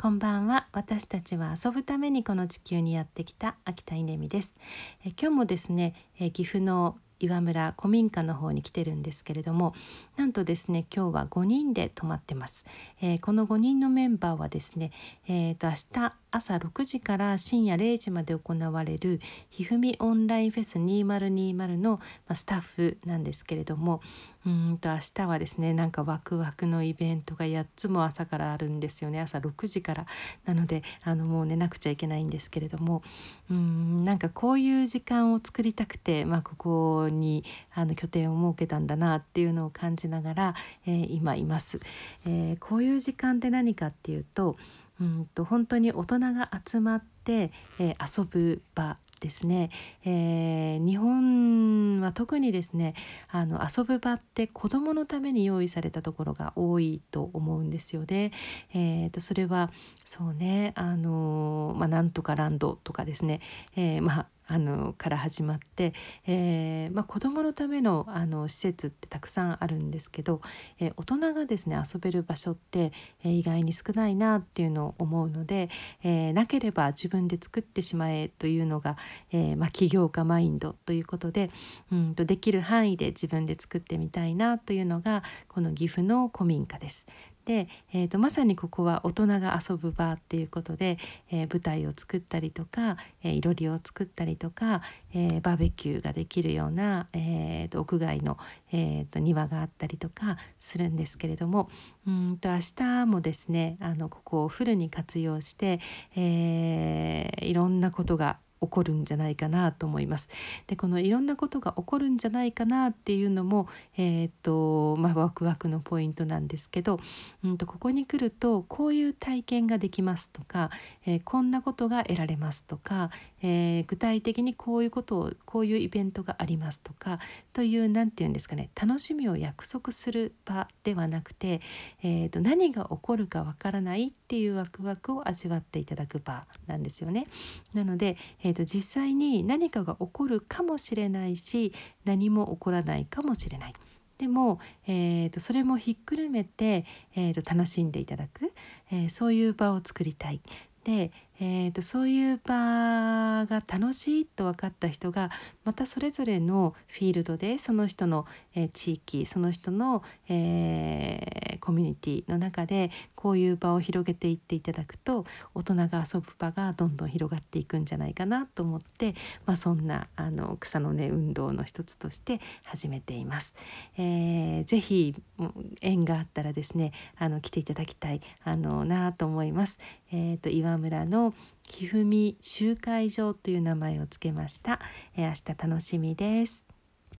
こんばんは。私たちは遊ぶためにこの地球にやってきた秋田稲美です。え今日もですねえ岐阜の岩村古民家の方に来てるんですけれどもなんとですね今日は5人で泊まってます、えー、この5人のメンバーはですね、えー、と明日朝6時から深夜0時まで行われるひふみオンラインフェス2020のスタッフなんですけれどもうんと明日はですねなんかワクワクのイベントが8つも朝からあるんですよね。朝6時から。なのであのもう寝なくちゃいけないんですけれどもうんなんかこういう時間を作りたくて、まあ、ここにあの拠点を設けたんだなっていうのを感じながら、えー、今います、えー、こういう時間って何かっていうとうんと本当に大人が集まって、えー、遊ぶ場ですね、えー、日本は特にですねあの遊ぶ場って子どものために用意されたところが多いと思うんですよね。えーと、それはそうねあの、まあ、なんとかランドとかですね、えー、まああのから始まって、えーまあ、子どものためのあの施設ってたくさんあるんですけど、えー、大人がですね遊べる場所って、えー、意外に少ないなっていうのを思うので、えー、なければ自分で作ってしまえというのが、えーまあ、起業家マインドということでううんとできる範囲で自分で作ってみたいなというのがこの岐阜の古民家です。で、えーと、まさにここは大人が遊ぶ場っていうことで、えー、舞台を作ったりとか、えー、いろりを作ったりとか、えー、バーベキューができるような、えーと、屋外の、えーと、庭があったりとかするんですけれどもうんと明日もですねあのここをフルに活用して、えー、いろんなことが起こるんじゃないかなと思います。でこのいろんなことが起こるんじゃないかなっていうのも、えーとまあ、ワクワクのポイントなんですけど、うんと、ここに来るとこういう体験ができますとか、えー、こんなことが得られますとか、えー、具体的にこういうことをこういうイベントがありますとかという何て言うんですかね楽しみを約束する場ではなくて、えーと、何が起こるかわからないっていうワクワクを味わっていただく場なんですよね。なので、と、実際に何かが起こるかもしれないし何も起こらないかもしれない。でも、えーと、それもひっくるめて、えーと楽しんでいただく、えー、そういう場を作りたい。で、えーと、そういう場が楽しいと分かった人がまたそれぞれのフィールドでその人の、えー、地域その人の、えー、コミュニティの中でこういう場を広げていっていただくと大人が遊ぶ場がどんどん広がっていくんじゃないかなと思って、まあ、そんなあの草の根運動の一つとして始めています。えー、ぜひ縁があったらですねあの来ていただきたいあのなと思います。えーと岩村ののひふみ集会場という名前をつけました、えー、明日楽しみです。